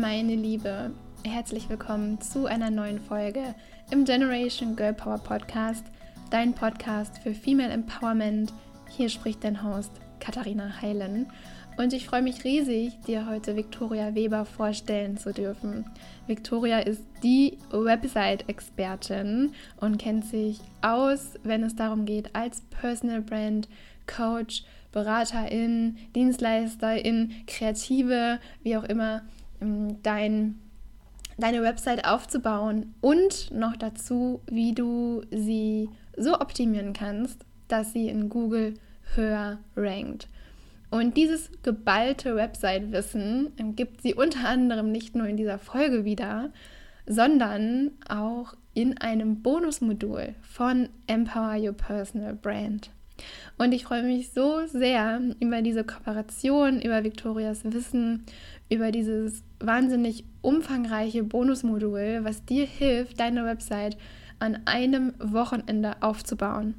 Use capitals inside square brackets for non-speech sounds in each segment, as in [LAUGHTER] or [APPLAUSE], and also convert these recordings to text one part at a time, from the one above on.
meine Liebe, herzlich willkommen zu einer neuen Folge im Generation Girl Power Podcast, dein Podcast für Female Empowerment. Hier spricht dein Host Katharina Heilen und ich freue mich riesig, dir heute Victoria Weber vorstellen zu dürfen. Victoria ist die Website-Expertin und kennt sich aus, wenn es darum geht, als Personal Brand Coach, Beraterin, Dienstleisterin, Kreative, wie auch immer, dein, deine Website aufzubauen und noch dazu, wie du sie so optimieren kannst, dass sie in Google höher rankt. Und dieses geballte Website-Wissen ähm, gibt sie unter anderem nicht nur in dieser Folge wieder, sondern auch in einem Bonusmodul von Empower Your Personal Brand. Und ich freue mich so sehr über diese Kooperation, über Victorias Wissen, über dieses wahnsinnig umfangreiche Bonusmodul, was dir hilft, deine Website an einem Wochenende aufzubauen.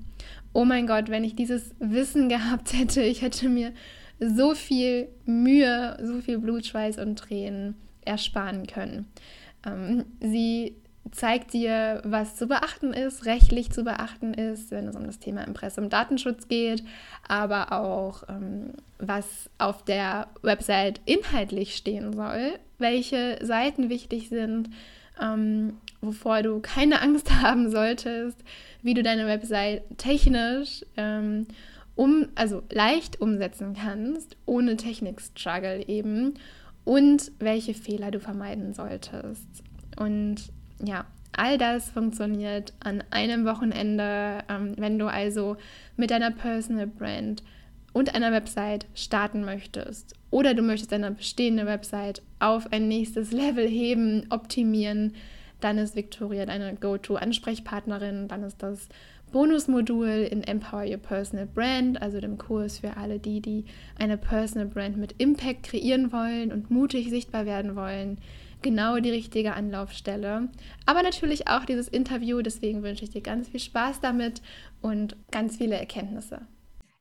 Oh mein Gott, wenn ich dieses Wissen [LAUGHS] gehabt hätte, ich hätte mir so viel Mühe, so viel Blut, Schweiß und Tränen ersparen können. Ähm, sie zeigt dir, was zu beachten ist, rechtlich zu beachten ist, wenn es um das Thema Impressum Datenschutz geht, aber auch ähm, was auf der Website inhaltlich stehen soll, welche Seiten wichtig sind, ähm, wovor du keine Angst [LAUGHS] haben solltest, wie du deine Website technisch ähm, um, also leicht umsetzen kannst, ohne Technik-Struggle eben und welche Fehler du vermeiden solltest. Und ja, all das funktioniert an einem Wochenende, ähm, wenn du also mit deiner Personal Brand und einer Website starten möchtest oder du möchtest deine bestehende Website auf ein nächstes Level heben, optimieren, dann ist Victoria deine Go-To-Ansprechpartnerin, dann ist das Bonusmodul in Empower Your Personal Brand, also dem Kurs für alle die, die eine Personal Brand mit Impact kreieren wollen und mutig sichtbar werden wollen, genau die richtige Anlaufstelle. Aber natürlich auch dieses Interview, deswegen wünsche ich dir ganz viel Spaß damit und ganz viele Erkenntnisse.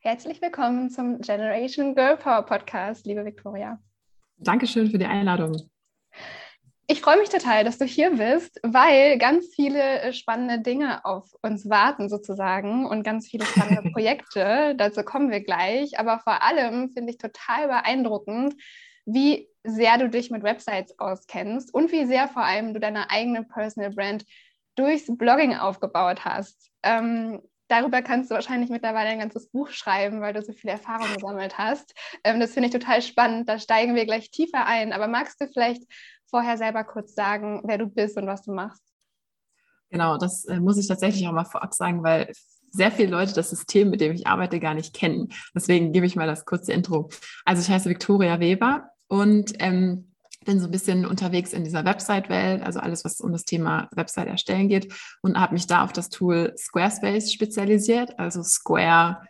Herzlich willkommen zum Generation Girl Power Podcast, liebe Victoria. Dankeschön für die Einladung. Ich freue mich total, dass du hier bist, weil ganz viele äh, spannende Dinge auf uns warten sozusagen und ganz viele spannende [LAUGHS] Projekte. Dazu kommen wir gleich. Aber vor allem finde ich total beeindruckend, wie sehr du dich mit Websites auskennst und wie sehr vor allem du deine eigene Personal Brand durchs Blogging aufgebaut hast. Ähm, darüber kannst du wahrscheinlich mittlerweile ein ganzes Buch schreiben, weil du so viel Erfahrung gesammelt hast. Ähm, das finde ich total spannend. Da steigen wir gleich tiefer ein. Aber magst du vielleicht vorher selber kurz sagen, wer du bist und was du machst? Genau, das äh, muss ich tatsächlich auch mal vorab sagen, weil sehr viele Leute das System, mit dem ich arbeite, gar nicht kennen. Deswegen gebe ich mal das kurze Intro. Also ich heiße Victoria Weber und ähm, bin so ein bisschen unterwegs in dieser Website-Welt, also alles, was um das Thema Website erstellen geht und habe mich da auf das Tool Squarespace spezialisiert, also Square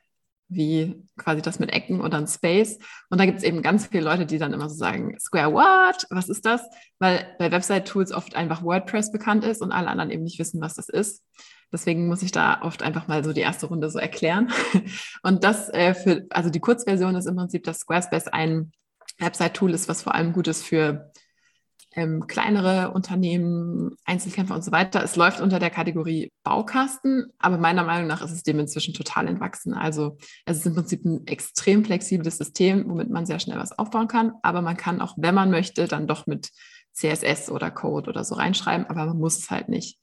wie quasi das mit Ecken oder ein Space. Und da gibt es eben ganz viele Leute, die dann immer so sagen, Square what? Was ist das? Weil bei Website-Tools oft einfach WordPress bekannt ist und alle anderen eben nicht wissen, was das ist. Deswegen muss ich da oft einfach mal so die erste Runde so erklären. [LAUGHS] Und das äh, für, also die Kurzversion ist im Prinzip, dass Squarespace ein Website-Tool ist, was vor allem gut ist für ähm, kleinere Unternehmen, Einzelkämpfer und so weiter. Es läuft unter der Kategorie Baukasten, aber meiner Meinung nach ist es dem inzwischen total entwachsen. Also es ist im Prinzip ein extrem flexibles System, womit man sehr schnell was aufbauen kann, aber man kann auch, wenn man möchte, dann doch mit CSS oder Code oder so reinschreiben, aber man muss es halt nicht.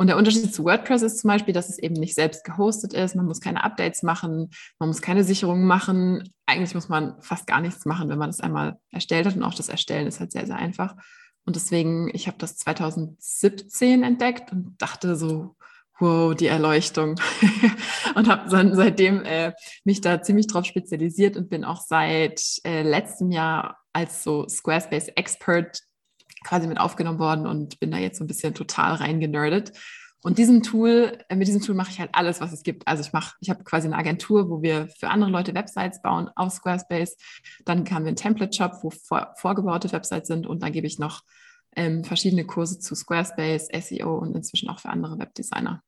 Und der Unterschied zu WordPress ist zum Beispiel, dass es eben nicht selbst gehostet ist. Man muss keine Updates machen, man muss keine Sicherungen machen. Eigentlich muss man fast gar nichts machen, wenn man es einmal erstellt hat. Und auch das Erstellen ist halt sehr, sehr einfach. Und deswegen, ich habe das 2017 entdeckt und dachte so, wow, die Erleuchtung. [LAUGHS] und habe dann seitdem äh, mich da ziemlich drauf spezialisiert und bin auch seit äh, letztem Jahr als so Squarespace Expert quasi mit aufgenommen worden und bin da jetzt so ein bisschen total reingenerdet. Und diesem Tool, äh, mit diesem Tool mache ich halt alles, was es gibt. Also ich mache, ich habe quasi eine Agentur, wo wir für andere Leute Websites bauen auf Squarespace. Dann haben wir einen Template-Shop, wo vor, vorgebaute Websites sind und dann gebe ich noch ähm, verschiedene Kurse zu Squarespace, SEO und inzwischen auch für andere Webdesigner.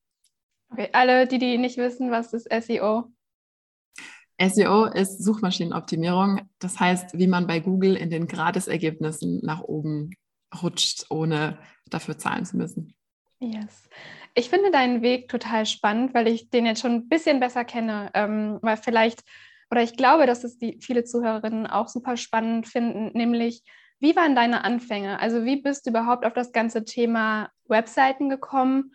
Okay, alle, die, die nicht wissen, was ist SEO? SEO ist Suchmaschinenoptimierung. Das heißt, wie man bei Google in den Gratisergebnissen nach oben rutscht, ohne dafür zahlen zu müssen. Yes. Ich finde deinen Weg total spannend, weil ich den jetzt schon ein bisschen besser kenne, ähm, weil vielleicht, oder ich glaube, dass es die viele Zuhörerinnen auch super spannend finden, nämlich wie waren deine Anfänge? Also wie bist du überhaupt auf das ganze Thema Webseiten gekommen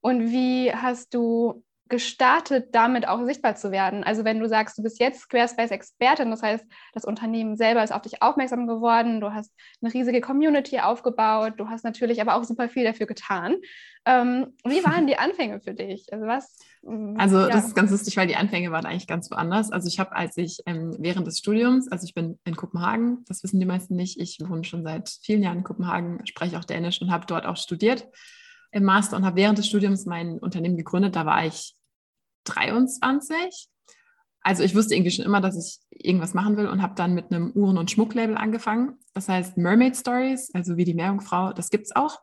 und wie hast du gestartet, damit auch sichtbar zu werden? Also wenn du sagst, du bist jetzt Squarespace-Expertin, das heißt, das Unternehmen selber ist auf dich aufmerksam geworden, du hast eine riesige Community aufgebaut, du hast natürlich aber auch super viel dafür getan. Ähm, wie waren die Anfänge für dich? Also was? Mm, also ja. das ist ganz lustig, weil die Anfänge waren eigentlich ganz woanders. Also ich habe, als ich ähm, während des Studiums, also ich bin in Kopenhagen, das wissen die meisten nicht, ich wohne schon seit vielen Jahren in Kopenhagen, spreche auch Dänisch und habe dort auch studiert im Master und habe während des Studiums mein Unternehmen gegründet. Da war ich 23. Also ich wusste irgendwie schon immer, dass ich irgendwas machen will und habe dann mit einem Uhren- und Schmucklabel angefangen. Das heißt Mermaid Stories, also wie die Meerjungfrau, das gibt es auch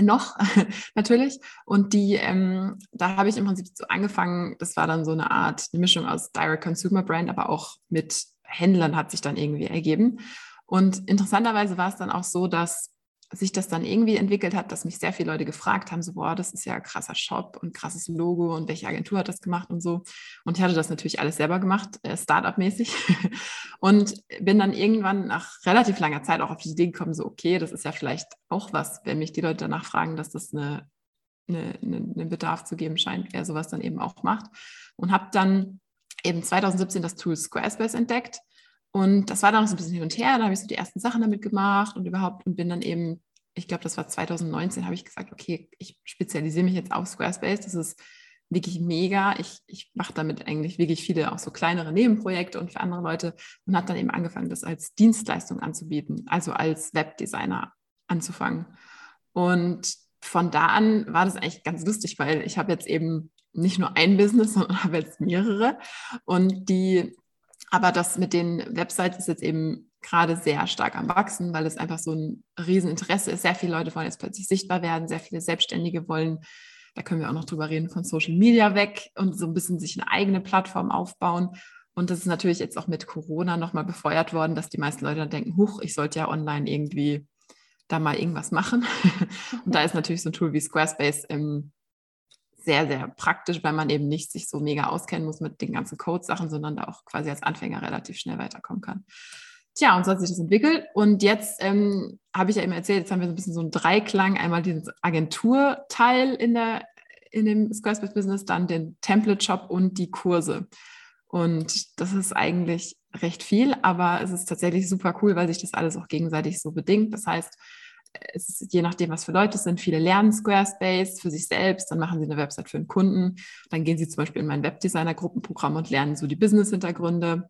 noch [LAUGHS] natürlich. Und die, ähm, da habe ich im Prinzip so angefangen, das war dann so eine Art eine Mischung aus Direct Consumer Brand, aber auch mit Händlern hat sich dann irgendwie ergeben. Und interessanterweise war es dann auch so, dass sich das dann irgendwie entwickelt hat, dass mich sehr viele Leute gefragt haben, so, boah, das ist ja ein krasser Shop und krasses Logo und welche Agentur hat das gemacht und so. Und ich hatte das natürlich alles selber gemacht, äh, Startup-mäßig. [LAUGHS] und bin dann irgendwann nach relativ langer Zeit auch auf die Idee gekommen, so, okay, das ist ja vielleicht auch was, wenn mich die Leute danach fragen, dass das eine, eine, eine, einen Bedarf zu geben scheint, wer sowas dann eben auch macht. Und habe dann eben 2017 das Tool Squarespace entdeckt und das war dann noch so ein bisschen hin und her. Da habe ich so die ersten Sachen damit gemacht und überhaupt und bin dann eben, ich glaube, das war 2019, habe ich gesagt, okay, ich spezialisiere mich jetzt auf Squarespace. Das ist wirklich mega. Ich, ich mache damit eigentlich wirklich viele auch so kleinere Nebenprojekte und für andere Leute und habe dann eben angefangen, das als Dienstleistung anzubieten, also als Webdesigner anzufangen. Und von da an war das eigentlich ganz lustig, weil ich habe jetzt eben nicht nur ein Business, sondern [LAUGHS] habe jetzt mehrere. Und die aber das mit den Websites ist jetzt eben gerade sehr stark am Wachsen, weil es einfach so ein Rieseninteresse ist. Sehr viele Leute wollen jetzt plötzlich sichtbar werden, sehr viele Selbstständige wollen, da können wir auch noch drüber reden, von Social Media weg und so ein bisschen sich eine eigene Plattform aufbauen. Und das ist natürlich jetzt auch mit Corona nochmal befeuert worden, dass die meisten Leute dann denken, huch, ich sollte ja online irgendwie da mal irgendwas machen. [LAUGHS] und da ist natürlich so ein Tool wie Squarespace ähm, sehr, sehr praktisch, weil man eben nicht sich so mega auskennen muss mit den ganzen Code-Sachen, sondern da auch quasi als Anfänger relativ schnell weiterkommen kann. Tja, und so hat sich das entwickelt. Und jetzt ähm, habe ich ja eben erzählt, jetzt haben wir so ein bisschen so einen Dreiklang. Einmal diesen Agenturteil in, in dem Squarespace-Business, dann den Template-Shop und die Kurse. Und das ist eigentlich recht viel, aber es ist tatsächlich super cool, weil sich das alles auch gegenseitig so bedingt. Das heißt, es je nachdem, was für Leute es sind. Viele lernen Squarespace für sich selbst, dann machen sie eine Website für einen Kunden, dann gehen sie zum Beispiel in mein Webdesigner-Gruppenprogramm und lernen so die Business-Hintergründe.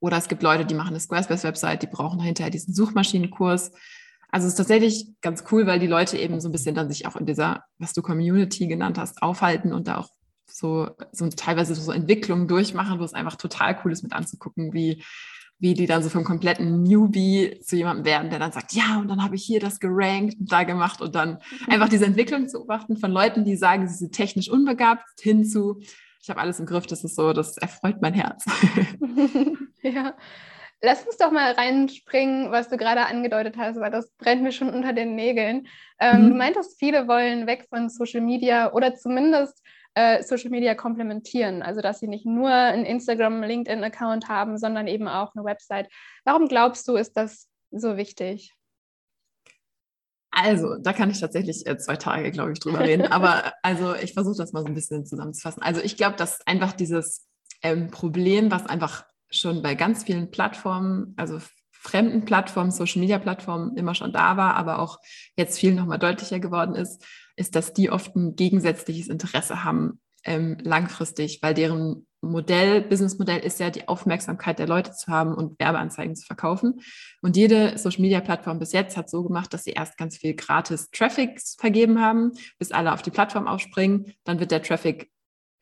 Oder es gibt Leute, die machen eine Squarespace-Website, die brauchen hinterher diesen Suchmaschinenkurs. Also es ist tatsächlich ganz cool, weil die Leute eben so ein bisschen dann sich auch in dieser, was du Community genannt hast, aufhalten und da auch so, so teilweise so Entwicklungen durchmachen, wo es einfach total cool ist mit anzugucken, wie wie die dann so vom kompletten Newbie zu jemandem werden, der dann sagt, ja, und dann habe ich hier das gerankt und da gemacht und dann einfach diese Entwicklung zu beobachten von Leuten, die sagen, sie sind technisch unbegabt, hinzu, ich habe alles im Griff, das ist so, das erfreut mein Herz. [LAUGHS] ja. Lass uns doch mal reinspringen, was du gerade angedeutet hast, weil das brennt mir schon unter den Nägeln. Ähm, mhm. Du meintest, viele wollen weg von Social Media oder zumindest äh, Social Media komplementieren. Also dass sie nicht nur einen Instagram, LinkedIn-Account haben, sondern eben auch eine Website. Warum glaubst du, ist das so wichtig? Also, da kann ich tatsächlich äh, zwei Tage, glaube ich, drüber reden. Aber [LAUGHS] also, ich versuche das mal so ein bisschen zusammenzufassen. Also, ich glaube, dass einfach dieses ähm, Problem, was einfach schon bei ganz vielen Plattformen, also fremden Plattformen, Social Media Plattformen immer schon da war, aber auch jetzt viel nochmal deutlicher geworden ist, ist, dass die oft ein gegensätzliches Interesse haben ähm, langfristig, weil deren Modell, Businessmodell ist ja die Aufmerksamkeit der Leute zu haben und Werbeanzeigen zu verkaufen. Und jede Social Media Plattform bis jetzt hat so gemacht, dass sie erst ganz viel gratis Traffic vergeben haben, bis alle auf die Plattform aufspringen. Dann wird der Traffic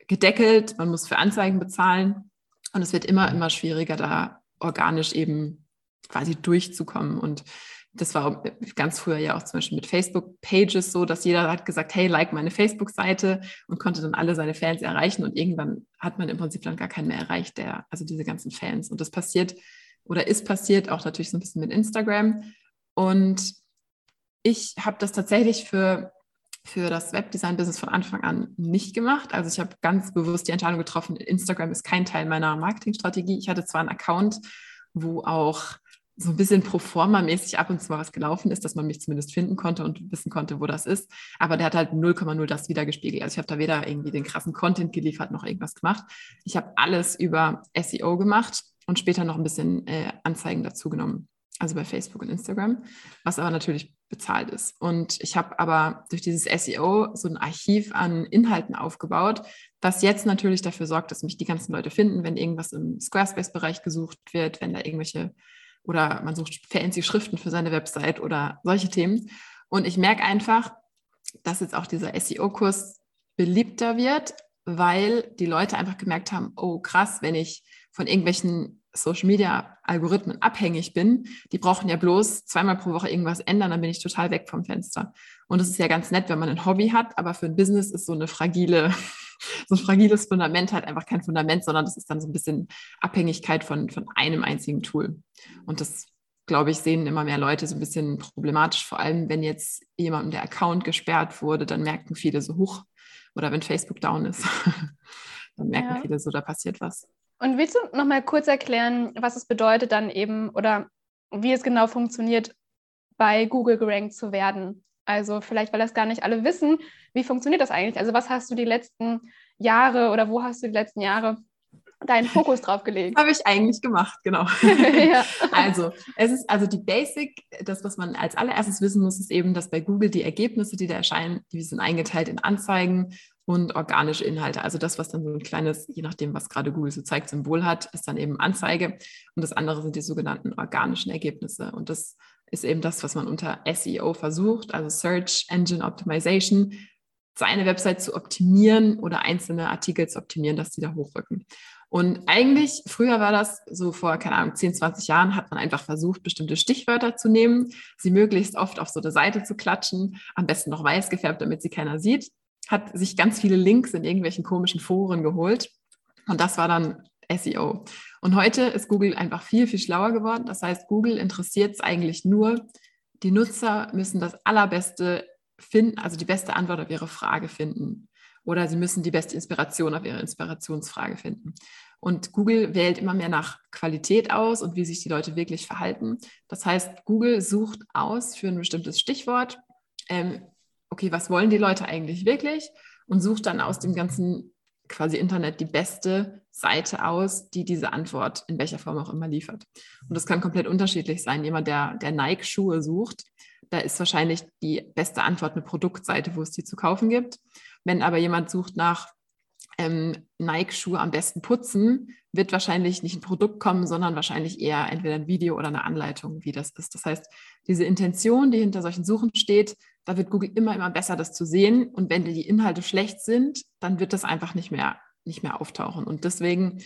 gedeckelt, man muss für Anzeigen bezahlen und es wird immer, immer schwieriger, da organisch eben quasi durchzukommen. Und das war ganz früher ja auch zum Beispiel mit Facebook-Pages so, dass jeder hat gesagt, hey, like meine Facebook-Seite und konnte dann alle seine Fans erreichen und irgendwann hat man im Prinzip dann gar keinen mehr erreicht, der, also diese ganzen Fans. Und das passiert oder ist passiert auch natürlich so ein bisschen mit Instagram. Und ich habe das tatsächlich für, für das Webdesign-Business von Anfang an nicht gemacht. Also ich habe ganz bewusst die Entscheidung getroffen, Instagram ist kein Teil meiner Marketingstrategie. Ich hatte zwar einen Account, wo auch so ein bisschen pro forma mäßig ab und zu mal was gelaufen ist, dass man mich zumindest finden konnte und wissen konnte, wo das ist. Aber der hat halt 0,0 das wiedergespiegelt. Also ich habe da weder irgendwie den krassen Content geliefert noch irgendwas gemacht. Ich habe alles über SEO gemacht und später noch ein bisschen äh, Anzeigen dazu genommen. Also bei Facebook und Instagram, was aber natürlich bezahlt ist. Und ich habe aber durch dieses SEO so ein Archiv an Inhalten aufgebaut, was jetzt natürlich dafür sorgt, dass mich die ganzen Leute finden, wenn irgendwas im Squarespace-Bereich gesucht wird, wenn da irgendwelche oder man sucht fancy Schriften für seine Website oder solche Themen. Und ich merke einfach, dass jetzt auch dieser SEO-Kurs beliebter wird, weil die Leute einfach gemerkt haben, oh krass, wenn ich von irgendwelchen Social Media Algorithmen abhängig bin, die brauchen ja bloß zweimal pro Woche irgendwas ändern, dann bin ich total weg vom Fenster. Und das ist ja ganz nett, wenn man ein Hobby hat, aber für ein Business ist so eine fragile, [LAUGHS] so ein fragiles Fundament halt einfach kein Fundament, sondern das ist dann so ein bisschen Abhängigkeit von, von einem einzigen Tool. Und das, glaube ich, sehen immer mehr Leute so ein bisschen problematisch, vor allem wenn jetzt jemandem der Account gesperrt wurde, dann merken viele so hoch oder wenn Facebook down ist, [LAUGHS] dann merken ja. viele so, da passiert was. Und willst du noch mal kurz erklären, was es bedeutet dann eben oder wie es genau funktioniert, bei Google gerankt zu werden? Also vielleicht, weil das gar nicht alle wissen, wie funktioniert das eigentlich? Also was hast du die letzten Jahre oder wo hast du die letzten Jahre deinen Fokus [LAUGHS] drauf gelegt? Habe ich eigentlich gemacht, genau. [LAUGHS] [LAUGHS] ja. Also, es ist also die Basic, das, was man als allererstes wissen muss, ist eben, dass bei Google die Ergebnisse, die da erscheinen, die sind eingeteilt in Anzeigen, und organische Inhalte. Also das, was dann so ein kleines, je nachdem, was gerade Google so zeigt, Symbol hat, ist dann eben Anzeige. Und das andere sind die sogenannten organischen Ergebnisse. Und das ist eben das, was man unter SEO versucht, also Search Engine Optimization, seine Website zu optimieren oder einzelne Artikel zu optimieren, dass die da hochrücken. Und eigentlich, früher war das so vor, keine Ahnung, 10, 20 Jahren, hat man einfach versucht, bestimmte Stichwörter zu nehmen, sie möglichst oft auf so eine Seite zu klatschen, am besten noch weiß gefärbt, damit sie keiner sieht hat sich ganz viele Links in irgendwelchen komischen Foren geholt. Und das war dann SEO. Und heute ist Google einfach viel, viel schlauer geworden. Das heißt, Google interessiert es eigentlich nur, die Nutzer müssen das Allerbeste finden, also die beste Antwort auf ihre Frage finden. Oder sie müssen die beste Inspiration auf ihre Inspirationsfrage finden. Und Google wählt immer mehr nach Qualität aus und wie sich die Leute wirklich verhalten. Das heißt, Google sucht aus für ein bestimmtes Stichwort, ähm, okay, was wollen die Leute eigentlich wirklich? Und sucht dann aus dem ganzen quasi Internet die beste Seite aus, die diese Antwort in welcher Form auch immer liefert. Und das kann komplett unterschiedlich sein. Jemand, der, der Nike-Schuhe sucht, da ist wahrscheinlich die beste Antwort eine Produktseite, wo es die zu kaufen gibt. Wenn aber jemand sucht nach ähm, Nike-Schuhe am besten putzen, wird wahrscheinlich nicht ein Produkt kommen, sondern wahrscheinlich eher entweder ein Video oder eine Anleitung, wie das ist. Das heißt, diese Intention, die hinter solchen Suchen steht, da wird Google immer, immer besser, das zu sehen. Und wenn die Inhalte schlecht sind, dann wird das einfach nicht mehr, nicht mehr auftauchen. Und deswegen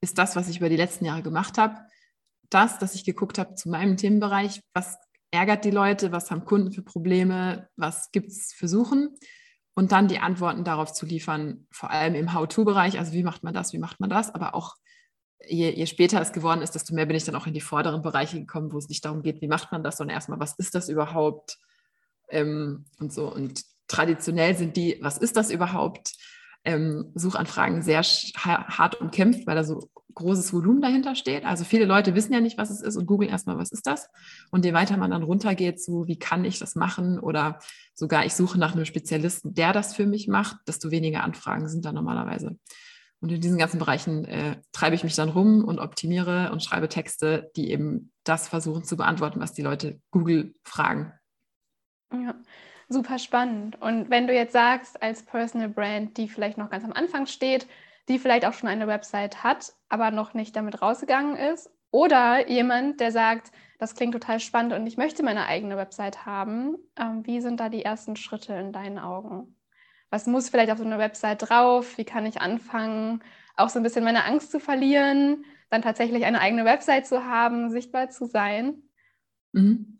ist das, was ich über die letzten Jahre gemacht habe, das, dass ich geguckt habe zu meinem Themenbereich, was ärgert die Leute, was haben Kunden für Probleme, was gibt es für Suchen und dann die Antworten darauf zu liefern, vor allem im How-To-Bereich, also wie macht man das, wie macht man das, aber auch je, je, später es geworden ist, desto mehr bin ich dann auch in die vorderen Bereiche gekommen, wo es nicht darum geht, wie macht man das, sondern erstmal, was ist das überhaupt, ähm, und so. Und traditionell sind die, was ist das überhaupt? Ähm, Suchanfragen sehr hart umkämpft, weil da so großes Volumen dahinter steht. Also viele Leute wissen ja nicht, was es ist und googeln erstmal, was ist das? Und je weiter man dann runtergeht, so wie kann ich das machen? Oder sogar ich suche nach einem Spezialisten, der das für mich macht, desto weniger Anfragen sind da normalerweise. Und in diesen ganzen Bereichen äh, treibe ich mich dann rum und optimiere und schreibe Texte, die eben das versuchen zu beantworten, was die Leute Google fragen. Ja, super spannend. Und wenn du jetzt sagst, als Personal Brand, die vielleicht noch ganz am Anfang steht, die vielleicht auch schon eine Website hat, aber noch nicht damit rausgegangen ist, oder jemand, der sagt, das klingt total spannend und ich möchte meine eigene Website haben, ähm, wie sind da die ersten Schritte in deinen Augen? Was muss vielleicht auf so einer Website drauf? Wie kann ich anfangen, auch so ein bisschen meine Angst zu verlieren, dann tatsächlich eine eigene Website zu haben, sichtbar zu sein? Mhm.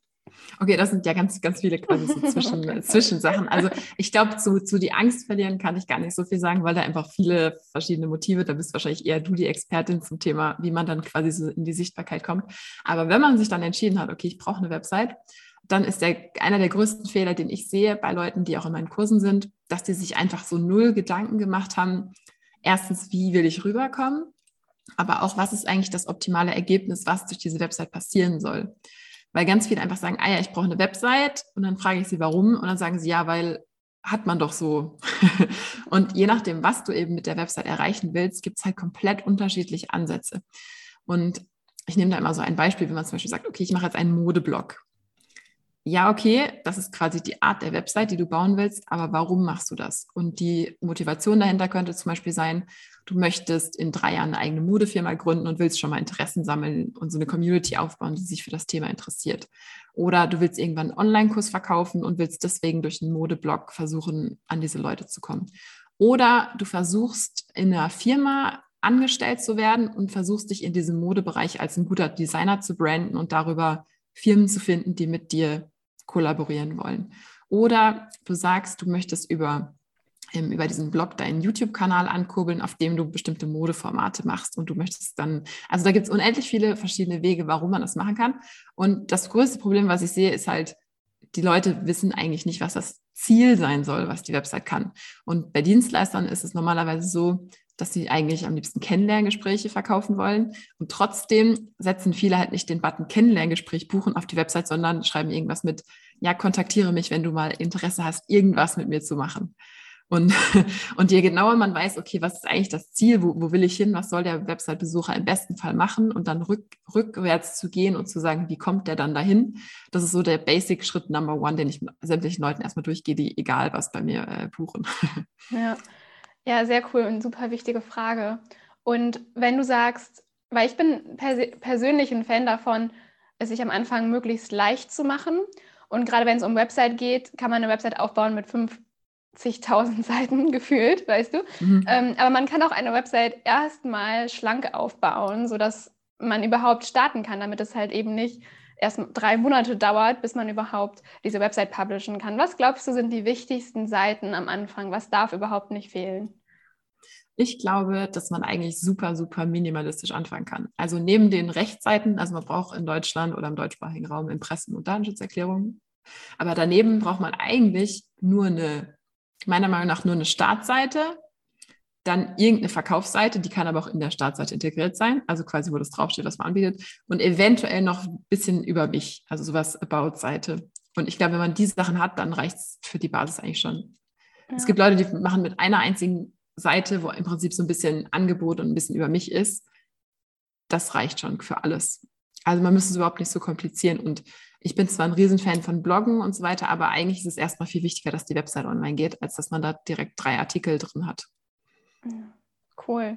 Okay, das sind ja ganz, ganz viele quasi so Zwischen, [LAUGHS] Zwischensachen. Also ich glaube, zu, zu die Angst verlieren kann ich gar nicht so viel sagen, weil da einfach viele verschiedene Motive, da bist wahrscheinlich eher du die Expertin zum Thema, wie man dann quasi so in die Sichtbarkeit kommt. Aber wenn man sich dann entschieden hat, okay, ich brauche eine Website, dann ist der, einer der größten Fehler, den ich sehe bei Leuten, die auch in meinen Kursen sind, dass die sich einfach so null Gedanken gemacht haben. Erstens, wie will ich rüberkommen? Aber auch, was ist eigentlich das optimale Ergebnis, was durch diese Website passieren soll? Weil ganz viele einfach sagen, ah ja, ich brauche eine Website und dann frage ich sie, warum? Und dann sagen sie, ja, weil hat man doch so. [LAUGHS] und je nachdem, was du eben mit der Website erreichen willst, gibt es halt komplett unterschiedliche Ansätze. Und ich nehme da immer so ein Beispiel, wenn man zum Beispiel sagt, okay, ich mache jetzt einen Modeblog ja, okay, das ist quasi die Art der Website, die du bauen willst, aber warum machst du das? Und die Motivation dahinter könnte zum Beispiel sein, du möchtest in drei Jahren eine eigene Modefirma gründen und willst schon mal Interessen sammeln und so eine Community aufbauen, die sich für das Thema interessiert. Oder du willst irgendwann einen Online-Kurs verkaufen und willst deswegen durch einen Modeblog versuchen, an diese Leute zu kommen. Oder du versuchst in einer Firma angestellt zu werden und versuchst dich in diesem Modebereich als ein guter Designer zu branden und darüber Firmen zu finden, die mit dir kollaborieren wollen. Oder du sagst, du möchtest über, über diesen Blog deinen YouTube-Kanal ankurbeln, auf dem du bestimmte Modeformate machst und du möchtest dann, also da gibt es unendlich viele verschiedene Wege, warum man das machen kann. Und das größte Problem, was ich sehe, ist halt, die Leute wissen eigentlich nicht, was das Ziel sein soll, was die Website kann. Und bei Dienstleistern ist es normalerweise so, dass sie eigentlich am liebsten Kennenlerngespräche verkaufen wollen. Und trotzdem setzen viele halt nicht den Button Kennenlerngespräch buchen auf die Website, sondern schreiben irgendwas mit, ja, kontaktiere mich, wenn du mal Interesse hast, irgendwas mit mir zu machen. Und, [LAUGHS] und je genauer man weiß, okay, was ist eigentlich das Ziel, wo, wo will ich hin, was soll der Website-Besucher im besten Fall machen und dann rück, rückwärts zu gehen und zu sagen, wie kommt der dann dahin? Das ist so der Basic-Schritt Number One, den ich sämtlichen Leuten erstmal durchgehe, die egal was bei mir äh, buchen. [LAUGHS] Ja, ja, sehr cool und super wichtige Frage. Und wenn du sagst, weil ich bin pers persönlich ein Fan davon, es sich am Anfang möglichst leicht zu machen. Und gerade wenn es um Website geht, kann man eine Website aufbauen mit 50.000 [LAUGHS] Seiten gefühlt, weißt du. Mhm. Ähm, aber man kann auch eine Website erstmal schlank aufbauen, sodass man überhaupt starten kann, damit es halt eben nicht erst drei Monate dauert, bis man überhaupt diese Website publishen kann. Was glaubst du, sind die wichtigsten Seiten am Anfang? Was darf überhaupt nicht fehlen? Ich glaube, dass man eigentlich super, super minimalistisch anfangen kann. Also neben den Rechtsseiten, also man braucht in Deutschland oder im deutschsprachigen Raum Impressen- und Datenschutzerklärungen. Aber daneben braucht man eigentlich nur eine, meiner Meinung nach nur eine Startseite, dann irgendeine Verkaufsseite, die kann aber auch in der Startseite integriert sein, also quasi, wo das draufsteht, was man anbietet, und eventuell noch ein bisschen über mich, also sowas About-Seite. Und ich glaube, wenn man diese Sachen hat, dann reicht es für die Basis eigentlich schon. Ja. Es gibt Leute, die machen mit einer einzigen Seite, wo im Prinzip so ein bisschen Angebot und ein bisschen über mich ist. Das reicht schon für alles. Also man müsste es überhaupt nicht so komplizieren. Und ich bin zwar ein Riesenfan von Bloggen und so weiter, aber eigentlich ist es erstmal viel wichtiger, dass die Website online geht, als dass man da direkt drei Artikel drin hat. Cool.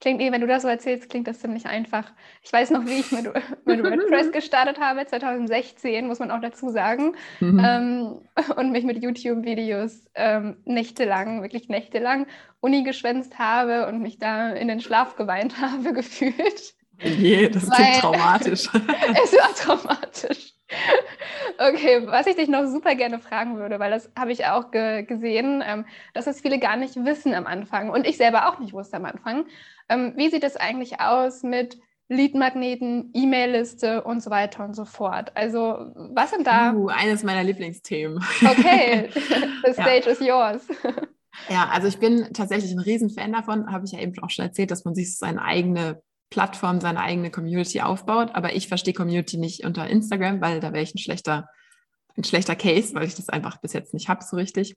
Klingt, wenn du das so erzählst, klingt das ziemlich einfach. Ich weiß noch, wie ich mit, [LAUGHS] mit WordPress gestartet habe, 2016, muss man auch dazu sagen. Mhm. Ähm, und mich mit YouTube-Videos ähm, nächtelang, wirklich nächtelang Uni geschwänzt habe und mich da in den Schlaf geweint [LAUGHS] habe, gefühlt. Je, das klingt traumatisch. [LAUGHS] es war traumatisch. Okay, was ich dich noch super gerne fragen würde, weil das habe ich auch ge gesehen, ähm, dass es viele gar nicht wissen am Anfang und ich selber auch nicht wusste am Anfang. Ähm, wie sieht es eigentlich aus mit Leadmagneten, E-Mail-Liste und so weiter und so fort? Also, was sind da? Uh, eines meiner Lieblingsthemen. Okay, [LAUGHS] the stage ja. is yours. Ja, also ich bin tatsächlich ein Riesenfan davon, habe ich ja eben auch schon erzählt, dass man sich seine eigene Plattform, seine eigene Community aufbaut. Aber ich verstehe Community nicht unter Instagram, weil da wäre ich ein schlechter, ein schlechter Case, weil ich das einfach bis jetzt nicht habe so richtig.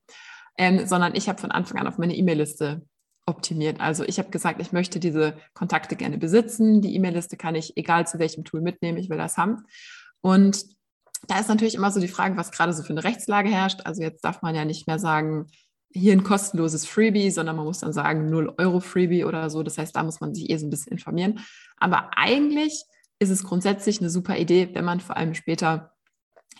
Ähm, sondern ich habe von Anfang an auf meine E-Mail-Liste optimiert. Also ich habe gesagt, ich möchte diese Kontakte gerne besitzen. Die E-Mail-Liste kann ich, egal zu welchem Tool, mitnehmen. Ich will das haben. Und da ist natürlich immer so die Frage, was gerade so für eine Rechtslage herrscht. Also jetzt darf man ja nicht mehr sagen, hier ein kostenloses Freebie, sondern man muss dann sagen 0 Euro Freebie oder so. Das heißt, da muss man sich eh so ein bisschen informieren. Aber eigentlich ist es grundsätzlich eine super Idee, wenn man vor allem später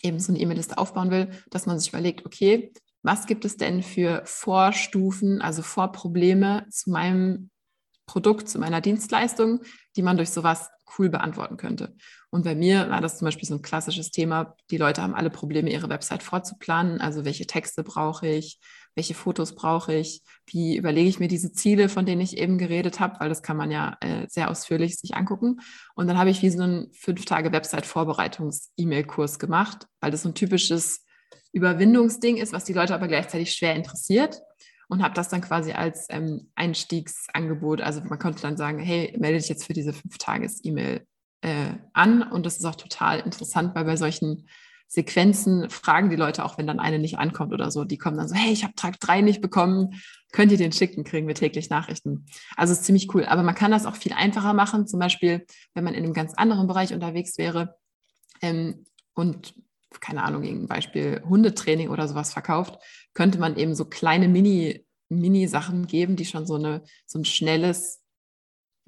eben so eine E-Mail-Liste aufbauen will, dass man sich überlegt, okay, was gibt es denn für Vorstufen, also Vorprobleme zu meinem Produkt, zu meiner Dienstleistung, die man durch sowas cool beantworten könnte. Und bei mir war das zum Beispiel so ein klassisches Thema. Die Leute haben alle Probleme, ihre Website vorzuplanen. Also welche Texte brauche ich? Welche Fotos brauche ich? Wie überlege ich mir diese Ziele, von denen ich eben geredet habe? Weil das kann man ja äh, sehr ausführlich sich angucken. Und dann habe ich wie so einen fünf Tage Website-Vorbereitungs-E-Mail-Kurs gemacht, weil das so ein typisches Überwindungsding ist, was die Leute aber gleichzeitig schwer interessiert und habe das dann quasi als ähm, Einstiegsangebot. Also man konnte dann sagen, hey, melde dich jetzt für diese fünf Tages E-Mail äh, an. Und das ist auch total interessant, weil bei solchen Sequenzen fragen die Leute auch, wenn dann eine nicht ankommt oder so, die kommen dann so, hey, ich habe Tag drei nicht bekommen, könnt ihr den schicken, kriegen wir täglich Nachrichten. Also ist ziemlich cool. Aber man kann das auch viel einfacher machen, zum Beispiel, wenn man in einem ganz anderen Bereich unterwegs wäre ähm, und keine Ahnung, irgendein Beispiel Hundetraining oder sowas verkauft, könnte man eben so kleine Mini, Mini-Sachen geben, die schon so, eine, so ein schnelles,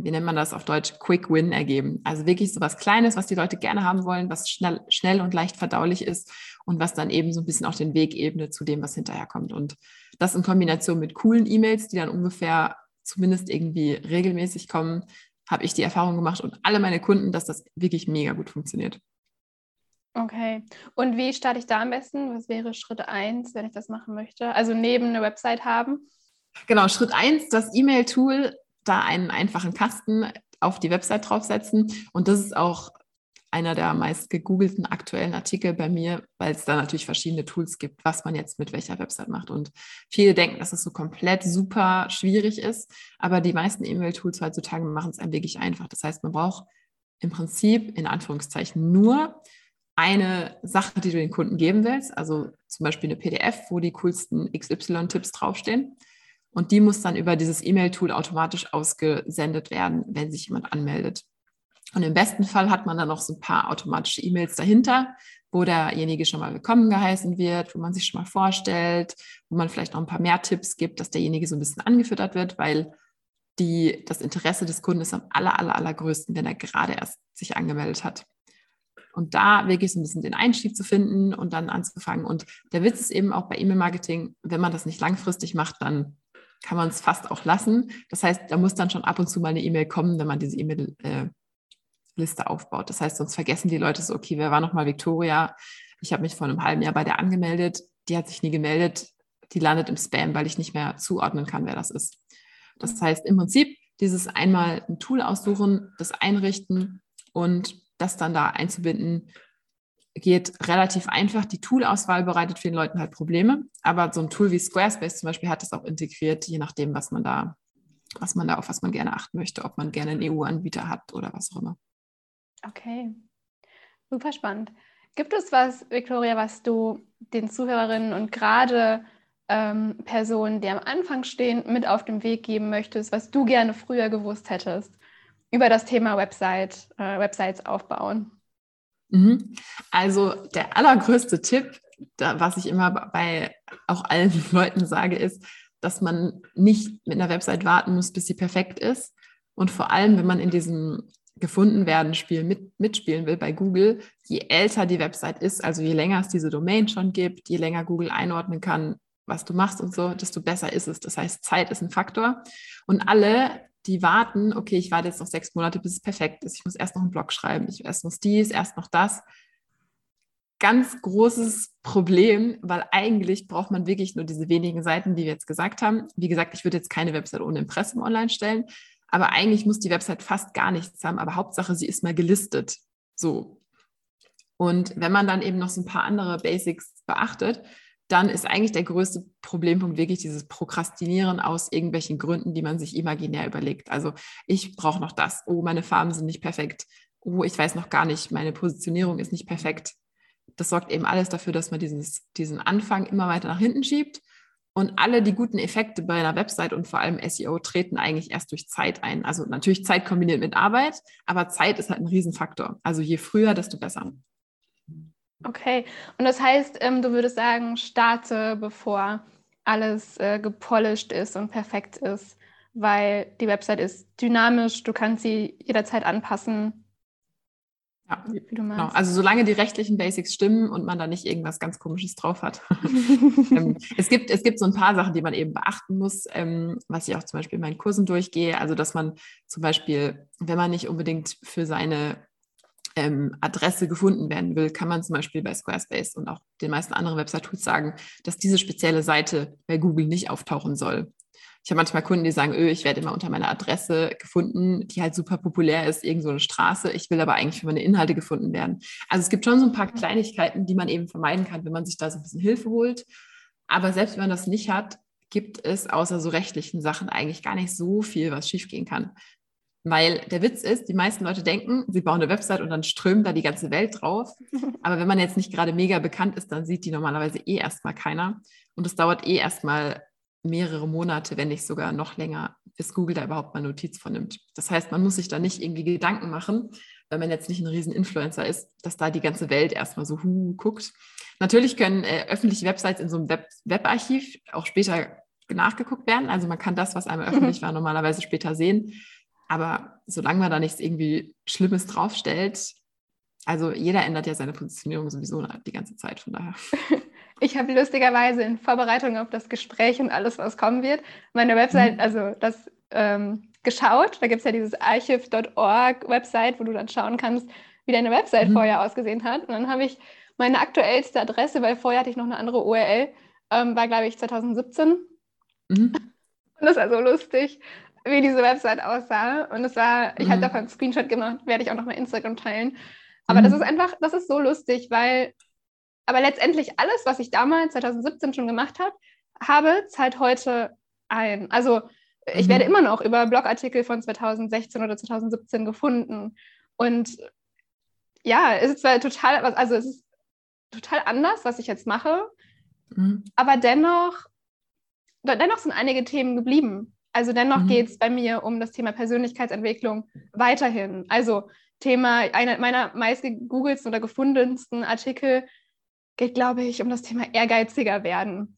wie nennt man das auf Deutsch, Quick Win ergeben. Also wirklich so was Kleines, was die Leute gerne haben wollen, was schnell, schnell und leicht verdaulich ist und was dann eben so ein bisschen auch den Weg ebnet zu dem, was hinterher kommt. Und das in Kombination mit coolen E-Mails, die dann ungefähr zumindest irgendwie regelmäßig kommen, habe ich die Erfahrung gemacht und alle meine Kunden, dass das wirklich mega gut funktioniert. Okay. Und wie starte ich da am besten? Was wäre Schritt 1, wenn ich das machen möchte? Also neben eine Website haben? Genau, Schritt 1, das E-Mail-Tool, da einen einfachen Kasten auf die Website draufsetzen. Und das ist auch einer der meist gegoogelten aktuellen Artikel bei mir, weil es da natürlich verschiedene Tools gibt, was man jetzt mit welcher Website macht. Und viele denken, dass es so komplett super schwierig ist, aber die meisten E-Mail-Tools heutzutage machen es einem wirklich einfach. Das heißt, man braucht im Prinzip in Anführungszeichen nur eine Sache, die du den Kunden geben willst, also zum Beispiel eine PDF, wo die coolsten XY-Tipps draufstehen. Und die muss dann über dieses E-Mail-Tool automatisch ausgesendet werden, wenn sich jemand anmeldet. Und im besten Fall hat man dann noch so ein paar automatische E-Mails dahinter, wo derjenige schon mal willkommen geheißen wird, wo man sich schon mal vorstellt, wo man vielleicht noch ein paar mehr Tipps gibt, dass derjenige so ein bisschen angefüttert wird, weil die, das Interesse des Kunden ist am aller, aller, allergrößten, wenn er gerade erst sich angemeldet hat. Und da wirklich so ein bisschen den Einstieg zu finden und dann anzufangen. Und der Witz ist eben auch bei E-Mail-Marketing, wenn man das nicht langfristig macht, dann kann man es fast auch lassen. Das heißt, da muss dann schon ab und zu mal eine E-Mail kommen, wenn man diese E-Mail-Liste aufbaut. Das heißt, sonst vergessen die Leute so, okay, wer war nochmal Victoria? Ich habe mich vor einem halben Jahr bei der angemeldet, die hat sich nie gemeldet, die landet im Spam, weil ich nicht mehr zuordnen kann, wer das ist. Das heißt, im Prinzip dieses einmal ein Tool aussuchen, das einrichten und das dann da einzubinden, geht relativ einfach. Die Toolauswahl bereitet vielen Leuten halt Probleme, aber so ein Tool wie Squarespace zum Beispiel hat das auch integriert, je nachdem, was man da, was man da auf was man gerne achten möchte, ob man gerne einen EU-Anbieter hat oder was auch immer. Okay, super spannend. Gibt es was, Victoria, was du den Zuhörerinnen und gerade ähm, Personen, die am Anfang stehen, mit auf den Weg geben möchtest, was du gerne früher gewusst hättest? über das Thema Website, äh, Websites aufbauen? Mhm. Also der allergrößte Tipp, da, was ich immer bei auch allen [LAUGHS] Leuten sage, ist, dass man nicht mit einer Website warten muss, bis sie perfekt ist. Und vor allem, wenn man in diesem gefunden werden Spiel mit, mitspielen will bei Google, je älter die Website ist, also je länger es diese Domain schon gibt, je länger Google einordnen kann, was du machst und so, desto besser ist es. Das heißt, Zeit ist ein Faktor. Und alle die warten, okay, ich warte jetzt noch sechs Monate, bis es perfekt ist. Ich muss erst noch einen Blog schreiben, ich erst muss dies, erst noch das. Ganz großes Problem, weil eigentlich braucht man wirklich nur diese wenigen Seiten, die wir jetzt gesagt haben. Wie gesagt, ich würde jetzt keine Website ohne Impressum online stellen, aber eigentlich muss die Website fast gar nichts haben, aber Hauptsache, sie ist mal gelistet. So. Und wenn man dann eben noch so ein paar andere Basics beachtet, dann ist eigentlich der größte Problempunkt wirklich dieses Prokrastinieren aus irgendwelchen Gründen, die man sich imaginär überlegt. Also ich brauche noch das. Oh, meine Farben sind nicht perfekt. Oh, ich weiß noch gar nicht, meine Positionierung ist nicht perfekt. Das sorgt eben alles dafür, dass man dieses, diesen Anfang immer weiter nach hinten schiebt. Und alle die guten Effekte bei einer Website und vor allem SEO treten eigentlich erst durch Zeit ein. Also natürlich Zeit kombiniert mit Arbeit, aber Zeit ist halt ein Riesenfaktor. Also je früher, desto besser. Okay, und das heißt, ähm, du würdest sagen, starte, bevor alles äh, gepolished ist und perfekt ist, weil die Website ist dynamisch, du kannst sie jederzeit anpassen. Ja, wie, du meinst. Genau. Also solange die rechtlichen Basics stimmen und man da nicht irgendwas ganz Komisches drauf hat. [LAUGHS] ähm, es, gibt, es gibt so ein paar Sachen, die man eben beachten muss, ähm, was ich auch zum Beispiel in meinen Kursen durchgehe. Also dass man zum Beispiel, wenn man nicht unbedingt für seine ähm, Adresse gefunden werden will, kann man zum Beispiel bei Squarespace und auch den meisten anderen Website-Tools sagen, dass diese spezielle Seite bei Google nicht auftauchen soll. Ich habe manchmal Kunden, die sagen, öh, ich werde immer unter meiner Adresse gefunden, die halt super populär ist, irgend so eine Straße. Ich will aber eigentlich für meine Inhalte gefunden werden. Also es gibt schon so ein paar Kleinigkeiten, die man eben vermeiden kann, wenn man sich da so ein bisschen Hilfe holt. Aber selbst wenn man das nicht hat, gibt es außer so rechtlichen Sachen eigentlich gar nicht so viel, was schiefgehen kann. Weil der Witz ist, die meisten Leute denken, sie bauen eine Website und dann strömt da die ganze Welt drauf. [LAUGHS] Aber wenn man jetzt nicht gerade mega bekannt ist, dann sieht die normalerweise eh erstmal keiner. Und es dauert eh erstmal mehrere Monate, wenn nicht sogar noch länger, bis Google da überhaupt mal Notiz von nimmt. Das heißt, man muss sich da nicht irgendwie Gedanken machen, wenn man jetzt nicht ein riesen Influencer ist, dass da die ganze Welt erstmal so hu guckt. Natürlich können äh, öffentliche Websites in so einem Web Webarchiv auch später nachgeguckt werden. Also man kann das, was einmal [LAUGHS] öffentlich war, normalerweise später sehen. Aber solange man da nichts irgendwie Schlimmes draufstellt, also jeder ändert ja seine Positionierung sowieso die ganze Zeit, von daher. [LAUGHS] Ich habe lustigerweise in Vorbereitung auf das Gespräch und alles, was kommen wird, meine Website, mhm. also das ähm, geschaut. Da gibt es ja dieses archiv.org Website, wo du dann schauen kannst, wie deine Website mhm. vorher ausgesehen hat. Und dann habe ich meine aktuellste Adresse, weil vorher hatte ich noch eine andere URL, ähm, war glaube ich 2017. Mhm. Und [LAUGHS] das war so lustig, wie diese Website aussah. Und es war, ich mhm. habe davon einen Screenshot gemacht, werde ich auch noch mal Instagram teilen. Aber das mhm. ist einfach, das ist so lustig, weil aber letztendlich alles, was ich damals 2017 schon gemacht habe, habe, zahlt heute ein. Also ich mhm. werde immer noch über Blogartikel von 2016 oder 2017 gefunden. Und ja, es ist zwar total, also es ist total anders, was ich jetzt mache, mhm. aber dennoch, dennoch sind einige Themen geblieben. Also dennoch mhm. geht es bei mir um das Thema Persönlichkeitsentwicklung weiterhin. Also Thema, einer meiner meist gegoogelsten oder gefundensten Artikel geht, glaube ich, um das Thema ehrgeiziger werden.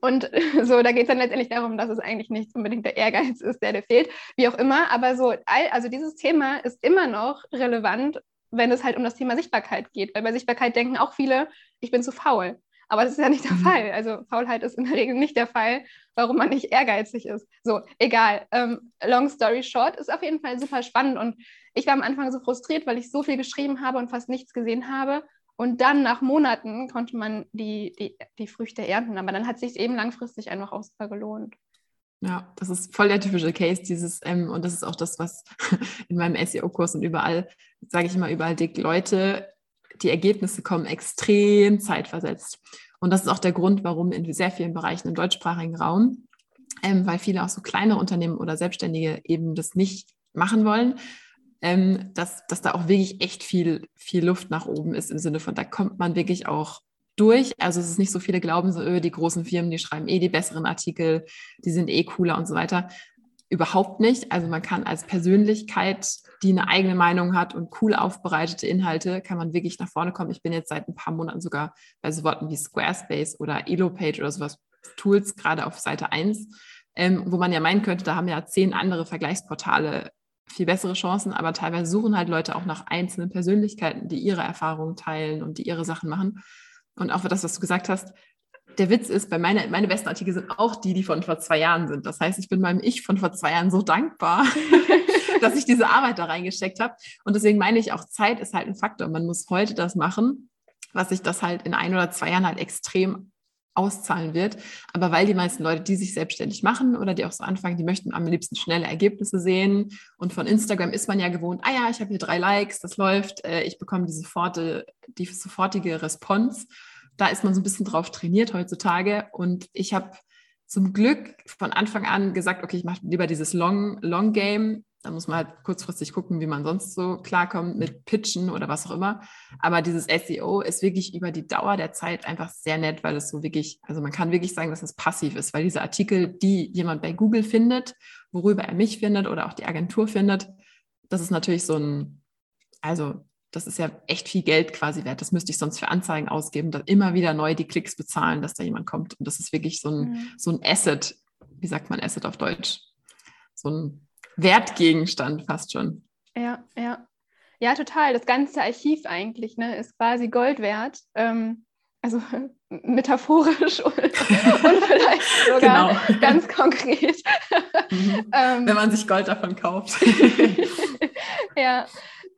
Und [LAUGHS] so, da geht es dann letztendlich darum, dass es eigentlich nicht unbedingt der Ehrgeiz ist, der dir fehlt, wie auch immer. Aber so, also dieses Thema ist immer noch relevant, wenn es halt um das Thema Sichtbarkeit geht. Weil bei Sichtbarkeit denken auch viele, ich bin zu faul. Aber das ist ja nicht der mhm. Fall. Also Faulheit ist in der Regel nicht der Fall, warum man nicht ehrgeizig ist. So, egal. Ähm, long story short ist auf jeden Fall super spannend. Und ich war am Anfang so frustriert, weil ich so viel geschrieben habe und fast nichts gesehen habe. Und dann nach Monaten konnte man die, die, die Früchte ernten. Aber dann hat es sich eben langfristig einfach auch super gelohnt. Ja, das ist voll der typische Case, dieses, ähm, und das ist auch das, was [LAUGHS] in meinem SEO-Kurs und überall, sage ich immer, überall dick, Leute, die Ergebnisse kommen extrem zeitversetzt. Und das ist auch der Grund, warum in sehr vielen Bereichen im deutschsprachigen Raum, ähm, weil viele auch so kleine Unternehmen oder Selbstständige eben das nicht machen wollen, ähm, dass, dass da auch wirklich echt viel, viel Luft nach oben ist im Sinne von, da kommt man wirklich auch durch. Also es ist nicht so viele glauben, so öh, die großen Firmen, die schreiben eh die besseren Artikel, die sind eh cooler und so weiter. Überhaupt nicht. Also man kann als Persönlichkeit, die eine eigene Meinung hat und cool aufbereitete Inhalte, kann man wirklich nach vorne kommen. Ich bin jetzt seit ein paar Monaten sogar bei so Worten wie Squarespace oder Elopage oder sowas Tools, gerade auf Seite 1, ähm, wo man ja meinen könnte, da haben ja zehn andere Vergleichsportale viel bessere Chancen, aber teilweise suchen halt Leute auch nach einzelnen Persönlichkeiten, die ihre Erfahrungen teilen und die ihre Sachen machen. Und auch das, was du gesagt hast, der Witz ist, bei meine, meine besten Artikel sind auch die, die von vor zwei Jahren sind. Das heißt, ich bin meinem Ich von vor zwei Jahren so dankbar, [LAUGHS] dass ich diese Arbeit da reingesteckt habe. Und deswegen meine ich auch, Zeit ist halt ein Faktor. Man muss heute das machen, was sich das halt in ein oder zwei Jahren halt extrem auszahlen wird. Aber weil die meisten Leute, die sich selbstständig machen oder die auch so anfangen, die möchten am liebsten schnelle Ergebnisse sehen. Und von Instagram ist man ja gewohnt, ah ja, ich habe hier drei Likes, das läuft, äh, ich bekomme die, sofortige, die sofortige Response. Da ist man so ein bisschen drauf trainiert heutzutage. Und ich habe zum Glück von Anfang an gesagt, okay, ich mache lieber dieses Long, Long Game da muss man halt kurzfristig gucken, wie man sonst so klarkommt mit Pitchen oder was auch immer. Aber dieses SEO ist wirklich über die Dauer der Zeit einfach sehr nett, weil es so wirklich, also man kann wirklich sagen, dass es passiv ist, weil diese Artikel, die jemand bei Google findet, worüber er mich findet oder auch die Agentur findet, das ist natürlich so ein, also das ist ja echt viel Geld quasi wert. Das müsste ich sonst für Anzeigen ausgeben, dann immer wieder neu die Klicks bezahlen, dass da jemand kommt. Und das ist wirklich so ein, mhm. so ein Asset. Wie sagt man Asset auf Deutsch? So ein Wertgegenstand fast schon. Ja, ja. Ja, total. Das ganze Archiv eigentlich ne, ist quasi Gold wert. Ähm, also [LAUGHS] metaphorisch und, [LAUGHS] und vielleicht sogar genau. ganz konkret. [LAUGHS] Mhm. ähm, Wenn man sich Gold davon kauft. ja,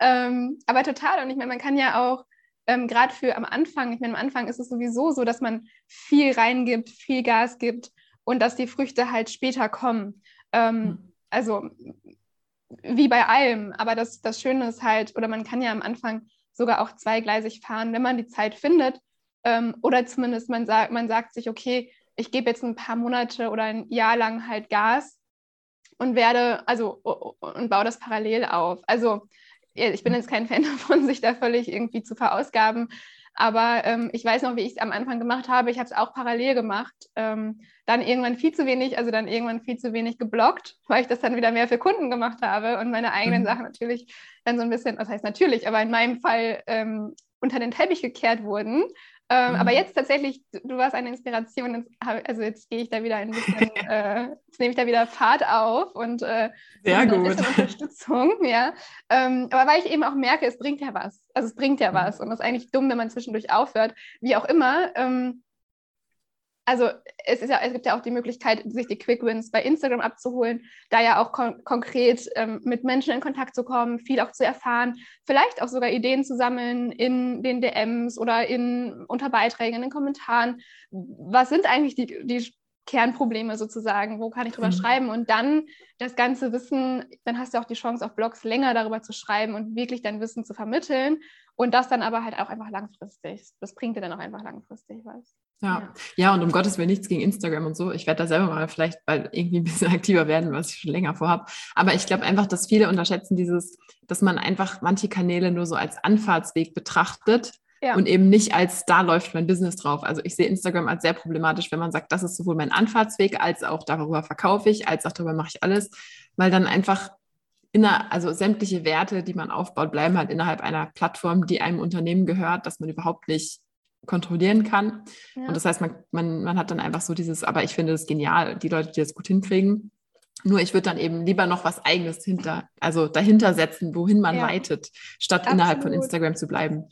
ähm, aber total. Und ich meine, man kann ja auch ähm, gerade für am Anfang, ich meine, am Anfang ist es sowieso so, dass man viel reingibt, viel Gas gibt und dass die Früchte halt später kommen. Ähm, mhm. Also wie bei allem, aber das, das Schöne ist halt, oder man kann ja am Anfang sogar auch zweigleisig fahren, wenn man die Zeit findet. Ähm, oder zumindest man sagt, man sagt sich, okay, ich gebe jetzt ein paar Monate oder ein Jahr lang halt Gas und werde, also und baue das parallel auf. Also ich bin jetzt kein Fan [LAUGHS] davon, sich da völlig irgendwie zu verausgaben. Aber ähm, ich weiß noch, wie ich es am Anfang gemacht habe. Ich habe es auch parallel gemacht. Ähm, dann irgendwann viel zu wenig, also dann irgendwann viel zu wenig geblockt, weil ich das dann wieder mehr für Kunden gemacht habe und meine eigenen mhm. Sachen natürlich dann so ein bisschen, was heißt natürlich, aber in meinem Fall ähm, unter den Teppich gekehrt wurden. Ähm, mhm. Aber jetzt tatsächlich, du warst eine Inspiration, also jetzt gehe ich da wieder ein bisschen, [LAUGHS] äh, jetzt nehme ich da wieder Fahrt auf und äh, Sehr gut. Unterstützung, [LAUGHS] ja. Ähm, aber weil ich eben auch merke, es bringt ja was. Also es bringt ja mhm. was und es ist eigentlich dumm, wenn man zwischendurch aufhört, wie auch immer. Ähm, also es, ist ja, es gibt ja auch die Möglichkeit, sich die Quick Wins bei Instagram abzuholen, da ja auch kon konkret ähm, mit Menschen in Kontakt zu kommen, viel auch zu erfahren, vielleicht auch sogar Ideen zu sammeln in den DMs oder in, unter Beiträgen, in den Kommentaren. Was sind eigentlich die, die Kernprobleme sozusagen, wo kann ich drüber mhm. schreiben und dann das ganze Wissen, dann hast du auch die Chance auf Blogs länger darüber zu schreiben und wirklich dein Wissen zu vermitteln und das dann aber halt auch einfach langfristig. Das bringt dir dann auch einfach langfristig was. Ja. ja, und um Gottes Willen nichts gegen Instagram und so. Ich werde da selber mal vielleicht bald irgendwie ein bisschen [LAUGHS] aktiver werden, was ich schon länger vorhabe. Aber ich glaube einfach, dass viele unterschätzen dieses, dass man einfach manche Kanäle nur so als Anfahrtsweg betrachtet ja. und eben nicht als da läuft mein Business drauf. Also ich sehe Instagram als sehr problematisch, wenn man sagt, das ist sowohl mein Anfahrtsweg, als auch darüber verkaufe ich, als auch darüber mache ich alles, weil dann einfach inner, also sämtliche Werte, die man aufbaut, bleiben halt innerhalb einer Plattform, die einem Unternehmen gehört, dass man überhaupt nicht kontrollieren kann. Ja. Und das heißt, man, man, man hat dann einfach so dieses, aber ich finde es genial, die Leute, die das gut hinkriegen. Nur ich würde dann eben lieber noch was Eigenes hinter, also dahinter setzen, wohin man ja. leitet, statt Absolut. innerhalb von Instagram zu bleiben.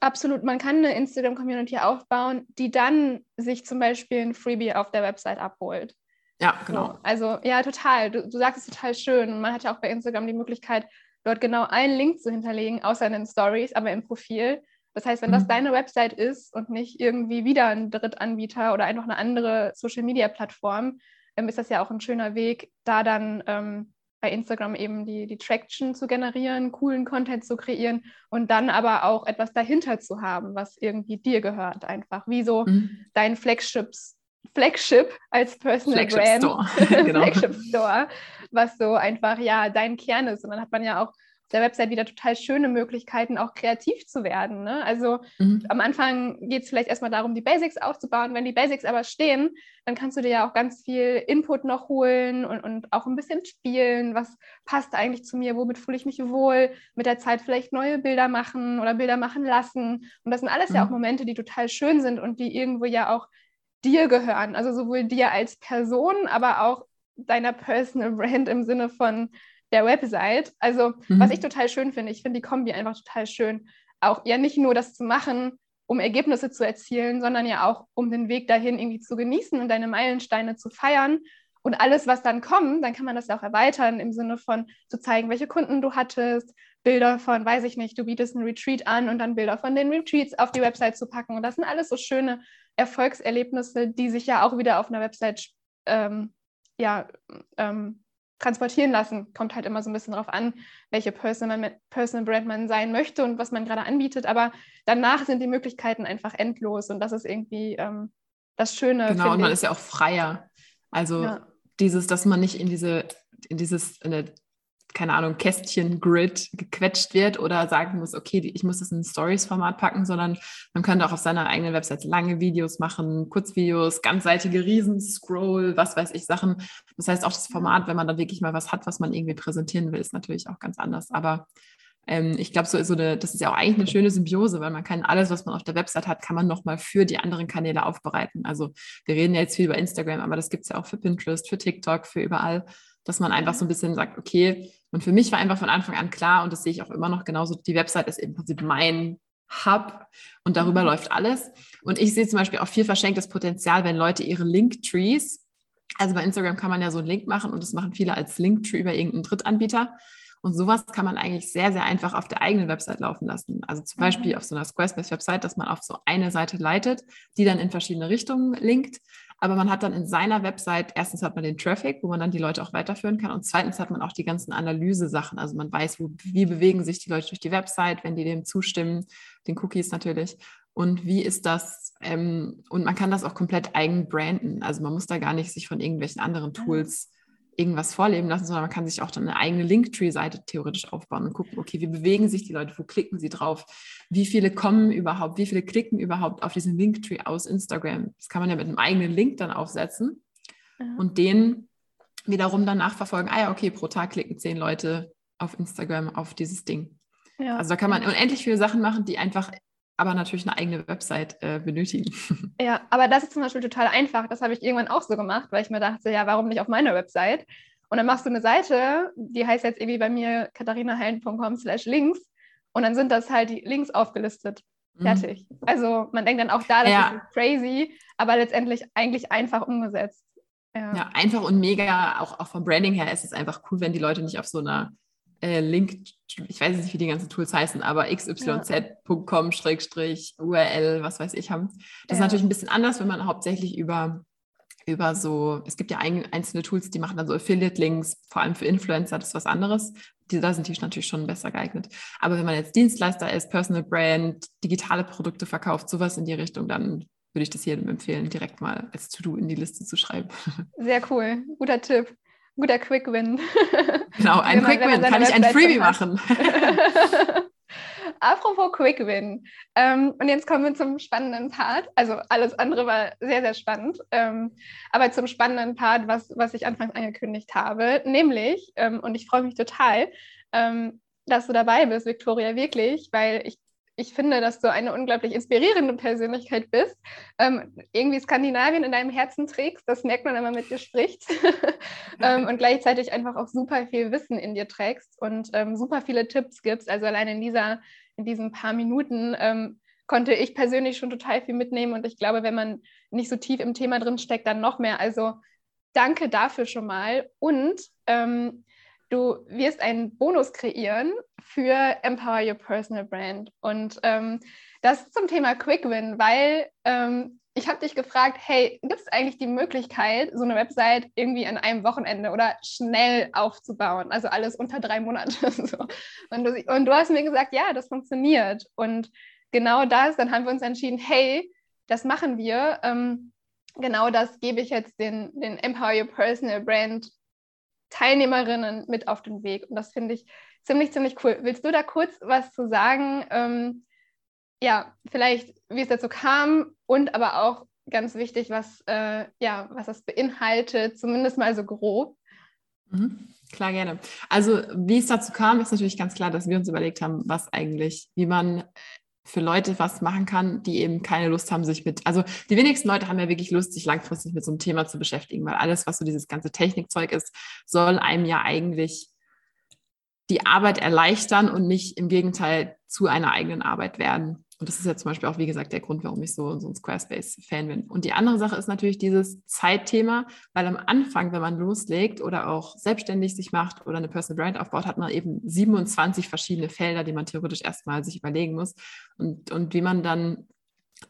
Absolut. Man kann eine Instagram-Community aufbauen, die dann sich zum Beispiel ein Freebie auf der Website abholt. Ja, genau. So, also ja, total. Du, du sagst es total schön. Man hat ja auch bei Instagram die Möglichkeit, dort genau einen Link zu hinterlegen, außer in den Stories, aber im Profil. Das heißt, wenn mhm. das deine Website ist und nicht irgendwie wieder ein Drittanbieter oder einfach eine andere Social-Media-Plattform, ähm, ist das ja auch ein schöner Weg, da dann ähm, bei Instagram eben die, die Traction zu generieren, coolen Content zu kreieren und dann aber auch etwas dahinter zu haben, was irgendwie dir gehört, einfach wie so mhm. dein Flagships, Flagship als Personal Flagship Brand, Store. [LAUGHS] [LAUGHS] genau. Flagship Store, was so einfach ja dein Kern ist. Und dann hat man ja auch der Website wieder total schöne Möglichkeiten, auch kreativ zu werden. Ne? Also mhm. am Anfang geht es vielleicht erstmal darum, die Basics aufzubauen. Wenn die Basics aber stehen, dann kannst du dir ja auch ganz viel Input noch holen und, und auch ein bisschen spielen. Was passt eigentlich zu mir? Womit fühle ich mich wohl? Mit der Zeit vielleicht neue Bilder machen oder Bilder machen lassen. Und das sind alles mhm. ja auch Momente, die total schön sind und die irgendwo ja auch dir gehören. Also sowohl dir als Person, aber auch deiner Personal Brand im Sinne von der Website. Also, mhm. was ich total schön finde, ich finde die Kombi einfach total schön. Auch ja nicht nur das zu machen, um Ergebnisse zu erzielen, sondern ja auch, um den Weg dahin irgendwie zu genießen und deine Meilensteine zu feiern. Und alles, was dann kommt, dann kann man das ja auch erweitern im Sinne von zu zeigen, welche Kunden du hattest, Bilder von, weiß ich nicht, du bietest ein Retreat an und dann Bilder von den Retreats auf die Website zu packen. Und das sind alles so schöne Erfolgserlebnisse, die sich ja auch wieder auf einer Website ähm, ja, ähm, transportieren lassen. Kommt halt immer so ein bisschen darauf an, welche Personal, Personal Brand man sein möchte und was man gerade anbietet. Aber danach sind die Möglichkeiten einfach endlos und das ist irgendwie ähm, das Schöne. Genau, und man ich. ist ja auch freier. Also ja. dieses, dass man nicht in diese, in dieses, in keine Ahnung, Kästchen-Grid gequetscht wird oder sagen muss, okay, ich muss das in ein Stories-Format packen, sondern man könnte auch auf seiner eigenen Website lange Videos machen, Kurzvideos, ganzseitige Riesenscroll, was weiß ich, Sachen. Das heißt, auch das Format, wenn man dann wirklich mal was hat, was man irgendwie präsentieren will, ist natürlich auch ganz anders. Aber ähm, ich glaube, so, so eine, das ist ja auch eigentlich eine schöne Symbiose, weil man kann alles, was man auf der Website hat, kann man nochmal für die anderen Kanäle aufbereiten. Also wir reden ja jetzt viel über Instagram, aber das gibt es ja auch für Pinterest, für TikTok, für überall, dass man einfach so ein bisschen sagt, okay, Und für mich war einfach von Anfang an klar, und das sehe ich auch immer noch genauso, die Website ist im Prinzip mein Hub und darüber mhm. läuft alles. Und ich sehe zum Beispiel auch viel verschenktes Potenzial, wenn Leute ihre Linktrees, also bei Instagram kann man ja so einen Link machen und das machen viele als Linktree über irgendeinen Drittanbieter. Und sowas kann man eigentlich sehr, sehr einfach auf der eigenen Website laufen lassen. Also zum Beispiel mhm. auf so einer Squarespace-Website, dass man auf so eine Seite leitet, die dann in verschiedene Richtungen linkt. Aber man hat dann in seiner Website, erstens hat man den Traffic, wo man dann die Leute auch weiterführen kann. Und zweitens hat man auch die ganzen Analyse-Sachen. Also man weiß, wo, wie bewegen sich die Leute durch die Website, wenn die dem zustimmen, den Cookies natürlich. Und wie ist das? Ähm, und man kann das auch komplett eigen branden. Also man muss da gar nicht sich von irgendwelchen anderen Tools irgendwas vorleben lassen, sondern man kann sich auch dann eine eigene Linktree-Seite theoretisch aufbauen und gucken, okay, wie bewegen sich die Leute, wo klicken sie drauf, wie viele kommen überhaupt, wie viele klicken überhaupt auf diesen Linktree aus Instagram. Das kann man ja mit einem eigenen Link dann aufsetzen ja. und den wiederum dann nachverfolgen, ah ja, okay, pro Tag klicken zehn Leute auf Instagram auf dieses Ding. Ja. Also da kann man unendlich viele Sachen machen, die einfach aber natürlich eine eigene Website äh, benötigen. [LAUGHS] Ja, aber das ist zum Beispiel total einfach. Das habe ich irgendwann auch so gemacht, weil ich mir dachte, ja, warum nicht auf meiner Website? Und dann machst du eine Seite, die heißt jetzt irgendwie bei mir katharinaheilen.com slash links und dann sind das halt die Links aufgelistet. Mhm. Fertig. Mhm. Also man denkt dann auch da, das ja. ist crazy, aber letztendlich eigentlich einfach umgesetzt. Ja. ja, einfach und mega, auch, auch vom Branding her ist es einfach cool, wenn die Leute nicht auf so einer äh, Link, ich weiß nicht, wie die ganzen Tools heißen, aber xyz.com-url, was weiß ich, haben. Das ja. ist natürlich ein bisschen anders, wenn man hauptsächlich über, über so, es gibt ja ein, einzelne Tools, die machen dann so Affiliate-Links, vor allem für Influencer, das ist was anderes. Die, da sind die natürlich schon besser geeignet. Aber wenn man jetzt Dienstleister ist, Personal Brand, digitale Produkte verkauft, sowas in die Richtung, dann würde ich das jedem empfehlen, direkt mal als To-Do in die Liste zu schreiben. [LAUGHS] Sehr cool, guter Tipp guter Quick Win. [LAUGHS] Genau, ein Quick Win. Kann ich ein Freebie machen? [LAUGHS] Apropos Quick Win. Ähm, und jetzt kommen wir zum spannenden Part. Also alles andere war sehr, sehr spannend. Ähm, aber zum spannenden Part, was, was ich anfangs angekündigt habe, nämlich, ähm, und ich freue mich total, ähm, dass du dabei bist, Victoria, wirklich, weil ich ich finde, dass du eine unglaublich inspirierende Persönlichkeit bist. Ähm, irgendwie Skandinavien in deinem Herzen trägst, das merkt man, wenn man mit dir spricht. [LAUGHS] ähm, und gleichzeitig einfach auch super viel Wissen in dir trägst und ähm, super viele Tipps gibst. Also allein in, dieser, in diesen paar Minuten ähm, konnte ich persönlich schon total viel mitnehmen. Und ich glaube, wenn man nicht so tief im Thema drin steckt, dann noch mehr. Also danke dafür schon mal. Und ähm, du wirst einen Bonus kreieren für Empower Your Personal Brand. Und ähm, das zum Thema Quick Win, weil ähm, ich habe dich gefragt, hey, gibt es eigentlich die Möglichkeit, so eine Website irgendwie an einem Wochenende oder schnell aufzubauen? Also alles unter drei Monate. [LAUGHS] So. Und, du, und du hast mir gesagt, ja, das funktioniert. Und genau das, dann haben wir uns entschieden, hey, das machen wir. Ähm, genau das gebe ich jetzt den, den Empower Your Personal Brand Teilnehmerinnen mit auf den Weg. Und das finde ich ziemlich, ziemlich cool. Willst du da kurz was zu sagen? Ähm, ja, vielleicht, wie es dazu kam und aber auch ganz wichtig, was, äh, ja, was das beinhaltet, zumindest mal so grob. Mhm. Klar, gerne. Also, wie es dazu kam, ist natürlich ganz klar, dass wir uns überlegt haben, was eigentlich, wie man für Leute was machen kann, die eben keine Lust haben, sich mit, also die wenigsten Leute haben ja wirklich Lust, sich langfristig mit so einem Thema zu beschäftigen, weil alles, was so dieses ganze Technikzeug ist, soll einem ja eigentlich die Arbeit erleichtern und nicht im Gegenteil zu einer eigenen Arbeit werden. Und das ist ja zum Beispiel auch, wie gesagt, der Grund, warum ich so, so ein Squarespace-Fan bin. Und die andere Sache ist natürlich dieses Zeitthema, weil am Anfang, wenn man loslegt oder auch selbstständig sich macht oder eine Personal Brand aufbaut, hat man eben 27 verschiedene Felder, die man theoretisch erstmal sich überlegen muss. Und, und wie man dann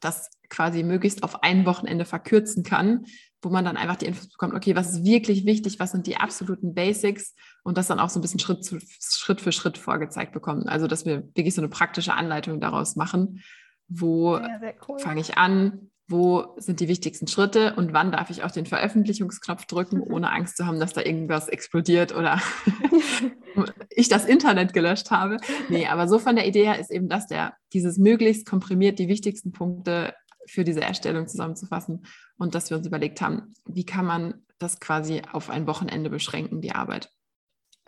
das quasi möglichst auf ein Wochenende verkürzen kann, wo man dann einfach die Infos bekommt, okay, was ist wirklich wichtig, was sind die absoluten Basics und das dann auch so ein bisschen Schritt, zu, Schritt für Schritt vorgezeigt bekommen. Also, dass wir wirklich so eine praktische Anleitung daraus machen, wo ja, cool. fange ich an, wo sind die wichtigsten Schritte und wann darf ich auch den Veröffentlichungsknopf drücken, ohne Angst zu haben, dass da irgendwas explodiert oder [LAUGHS] [LAUGHS] ich das Internet gelöscht habe. Nee, aber so von der Idee her ist eben das der, dieses möglichst komprimiert die wichtigsten Punkte für diese Erstellung zusammenzufassen und dass wir uns überlegt haben, wie kann man das quasi auf ein Wochenende beschränken, die Arbeit.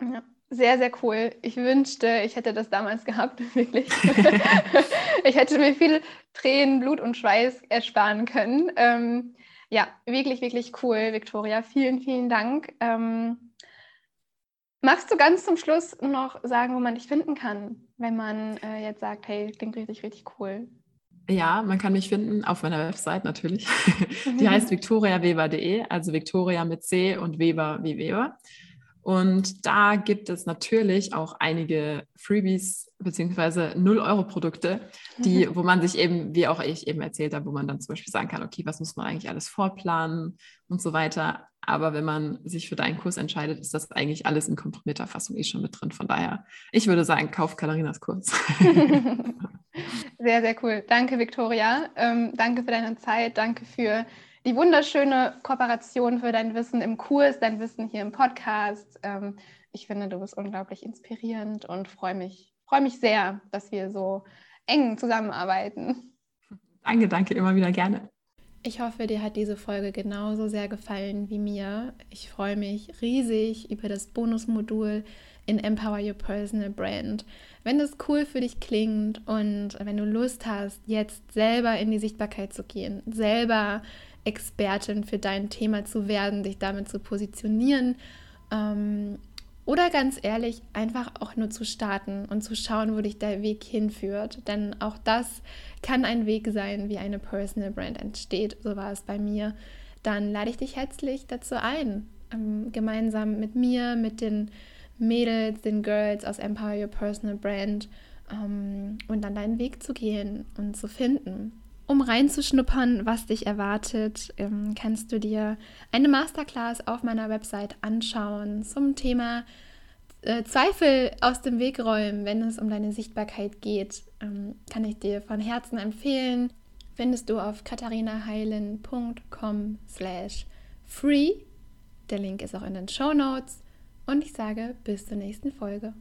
Ja, sehr, sehr cool. Ich wünschte, ich hätte das damals gehabt, [LAUGHS] wirklich. [LAUGHS] ich hätte mir viel Tränen, Blut und Schweiß ersparen können. Ähm, ja, wirklich, wirklich cool, Victoria. Vielen, vielen Dank. Ähm, Magst du ganz zum Schluss noch sagen, wo man dich finden kann, wenn man äh, jetzt sagt, hey, klingt richtig, richtig cool? Ja, man kann mich finden auf meiner Website natürlich. [LAUGHS] Die heißt victoriaweber.de, also Victoria mit C und Weber wie Weber. Und da gibt es natürlich auch einige Freebies beziehungsweise 0-Euro-Produkte, die, wo man sich eben, wie auch ich eben erzählt habe, wo man dann zum Beispiel sagen kann, okay, was muss man eigentlich alles vorplanen und so weiter. Aber wenn man sich für deinen Kurs entscheidet, ist das eigentlich alles in komprimierter Fassung eh schon mit drin. Von daher, ich würde sagen, kauf Katharinas Kurs. [LAUGHS] sehr, sehr cool. Danke, Victoria. Ähm, danke für deine Zeit. Danke für die wunderschöne Kooperation für dein Wissen im Kurs, dein Wissen hier im Podcast. Ähm, ich finde, du bist unglaublich inspirierend und freue mich, freue mich sehr, dass wir so eng zusammenarbeiten. Danke, danke, immer wieder gerne. Ich hoffe, dir hat diese Folge genauso sehr gefallen wie mir. Ich freue mich riesig über das Bonusmodul in Empower Your Personal Brand. Wenn das cool für dich klingt und wenn du Lust hast, jetzt selber in die Sichtbarkeit zu gehen, selber Expertin für dein Thema zu werden, dich damit zu positionieren. Ähm, oder ganz ehrlich, einfach auch nur zu starten und zu schauen, wo dich der Weg hinführt. Denn auch das kann ein Weg sein, wie eine Personal Brand entsteht. So war es bei mir. Dann lade ich dich herzlich dazu ein, ähm, gemeinsam mit mir, mit den Mädels, den Girls aus Empower Your Personal Brand ähm, und dann deinen Weg zu gehen und zu finden. Um reinzuschnuppern, was dich erwartet, ähm, kannst du dir eine Masterclass auf meiner Website anschauen zum Thema äh, Zweifel aus dem Weg räumen, wenn es um deine Sichtbarkeit geht. Ähm, kann ich dir von Herzen empfehlen. Findest du auf katharinaheilen.com slash free. Der Link ist auch in den Show Notes. Und ich sage bis zur nächsten Folge.